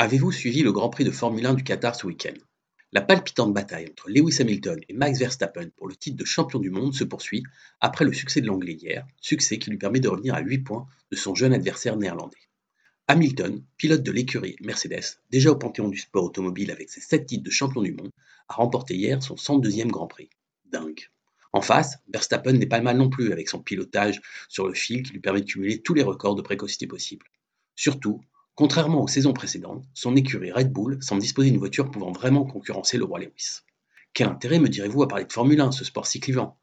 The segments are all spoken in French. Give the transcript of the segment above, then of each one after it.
Avez-vous suivi le Grand Prix de Formule 1 du Qatar ce week-end? La palpitante bataille entre Lewis Hamilton et Max Verstappen pour le titre de champion du monde se poursuit après le succès de l'Anglais hier, succès qui lui permet de revenir à 8 points de son jeune adversaire néerlandais. Hamilton, pilote de l'écurie Mercedes, déjà au panthéon du sport automobile avec ses 7 titres de champion du monde, a remporté hier son 102e Grand Prix. Dingue. En face, Verstappen n'est pas mal non plus avec son pilotage sur le fil qui lui permet de cumuler tous les records de précocité possibles. Surtout, Contrairement aux saisons précédentes, son écurie Red Bull semble disposer d'une voiture pouvant vraiment concurrencer le roi Lewis. Quel intérêt, me direz-vous, à parler de Formule 1, ce sport si clivant?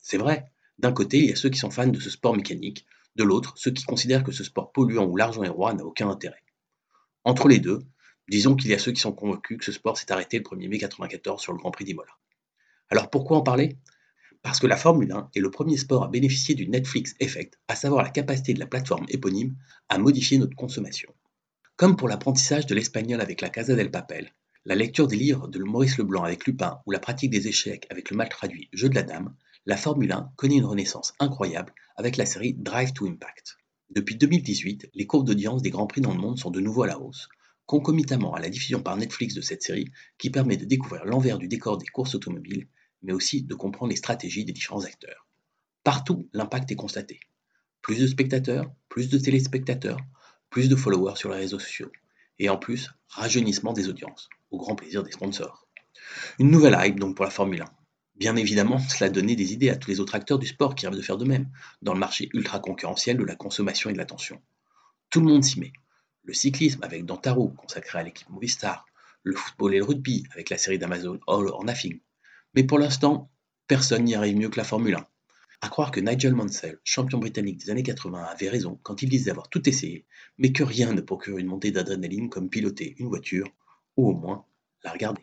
C'est vrai, d'un côté, il y a ceux qui sont fans de ce sport mécanique, de l'autre, ceux qui considèrent que ce sport polluant où l'argent est roi n'a aucun intérêt. Entre les deux, disons qu'il y a ceux qui sont convaincus que ce sport s'est arrêté le 1er mai 1994 sur le Grand Prix d'Imola. Alors pourquoi en parler? Parce que la Formule 1 est le premier sport à bénéficier du Netflix Effect, à savoir la capacité de la plateforme éponyme à modifier notre consommation. Comme pour l'apprentissage de l'espagnol avec la Casa del Papel, la lecture des livres de Maurice Leblanc avec Lupin ou la pratique des échecs avec le mal traduit Jeu de la Dame, la Formule 1 connaît une renaissance incroyable avec la série Drive to Impact. Depuis 2018, les courbes d'audience des Grands Prix dans le monde sont de nouveau à la hausse, concomitamment à la diffusion par Netflix de cette série qui permet de découvrir l'envers du décor des courses automobiles, mais aussi de comprendre les stratégies des différents acteurs. Partout, l'impact est constaté. Plus de spectateurs, plus de téléspectateurs, plus de followers sur les réseaux sociaux, et en plus, rajeunissement des audiences, au grand plaisir des sponsors. Une nouvelle hype donc pour la Formule 1. Bien évidemment, cela donnait des idées à tous les autres acteurs du sport qui rêvent de faire de même, dans le marché ultra concurrentiel de la consommation et de l'attention. Tout le monde s'y met. Le cyclisme avec Dantaro, consacré à l'équipe Movistar, le football et le rugby avec la série d'Amazon All or Nothing. Mais pour l'instant, personne n'y arrive mieux que la Formule 1. À croire que Nigel Mansell, champion britannique des années 80, avait raison quand il disait avoir tout essayé, mais que rien ne procure une montée d'adrénaline comme piloter une voiture, ou au moins la regarder.